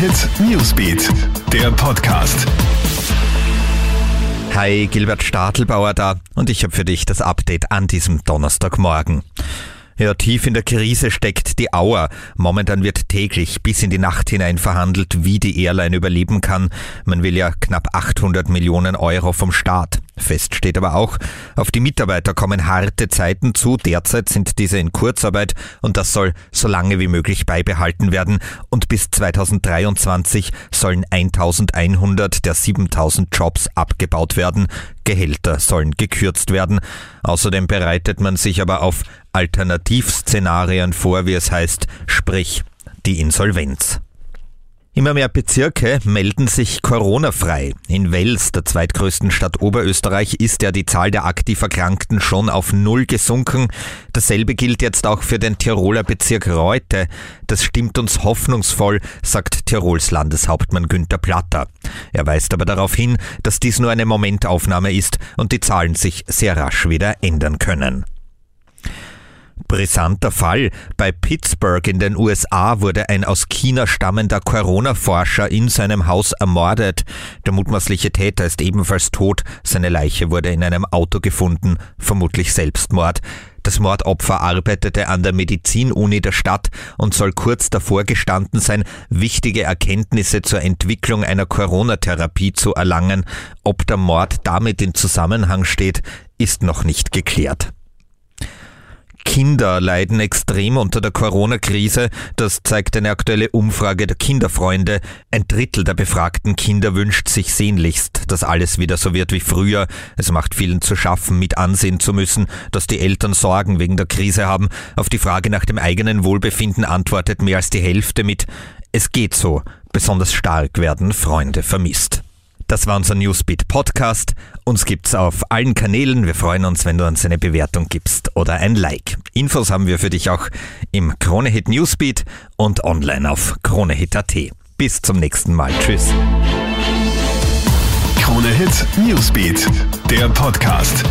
Hit Newsbeat, der Podcast. Hi, Gilbert Stadelbauer da und ich habe für dich das Update an diesem Donnerstagmorgen. Ja, tief in der Krise steckt die Auer. Momentan wird täglich bis in die Nacht hinein verhandelt, wie die Airline überleben kann. Man will ja knapp 800 Millionen Euro vom Staat. Fest steht aber auch, auf die Mitarbeiter kommen harte Zeiten zu. Derzeit sind diese in Kurzarbeit und das soll so lange wie möglich beibehalten werden. Und bis 2023 sollen 1100 der 7000 Jobs abgebaut werden. Gehälter sollen gekürzt werden. Außerdem bereitet man sich aber auf Alternativszenarien vor, wie es heißt, sprich die Insolvenz. Immer mehr Bezirke melden sich Corona-frei. In Wels, der zweitgrößten Stadt Oberösterreich, ist ja die Zahl der aktiv Erkrankten schon auf Null gesunken. Dasselbe gilt jetzt auch für den Tiroler Bezirk Reute. Das stimmt uns hoffnungsvoll, sagt Tirols Landeshauptmann Günther Platter. Er weist aber darauf hin, dass dies nur eine Momentaufnahme ist und die Zahlen sich sehr rasch wieder ändern können. Brisanter Fall. Bei Pittsburgh in den USA wurde ein aus China stammender Corona-Forscher in seinem Haus ermordet. Der mutmaßliche Täter ist ebenfalls tot. Seine Leiche wurde in einem Auto gefunden, vermutlich Selbstmord. Das Mordopfer arbeitete an der Medizinuni der Stadt und soll kurz davor gestanden sein, wichtige Erkenntnisse zur Entwicklung einer Corona-Therapie zu erlangen. Ob der Mord damit in Zusammenhang steht, ist noch nicht geklärt. Kinder leiden extrem unter der Corona-Krise. Das zeigt eine aktuelle Umfrage der Kinderfreunde. Ein Drittel der befragten Kinder wünscht sich sehnlichst, dass alles wieder so wird wie früher. Es macht vielen zu schaffen, mit ansehen zu müssen, dass die Eltern Sorgen wegen der Krise haben. Auf die Frage nach dem eigenen Wohlbefinden antwortet mehr als die Hälfte mit Es geht so. Besonders stark werden Freunde vermisst. Das war unser Newsbeat Podcast. Uns gibt's auf allen Kanälen. Wir freuen uns, wenn du uns eine Bewertung gibst oder ein Like. Infos haben wir für dich auch im Kronehit Newsbeat und online auf kronehit.at. Bis zum nächsten Mal. Tschüss. Kronehit Newsbeat, der Podcast.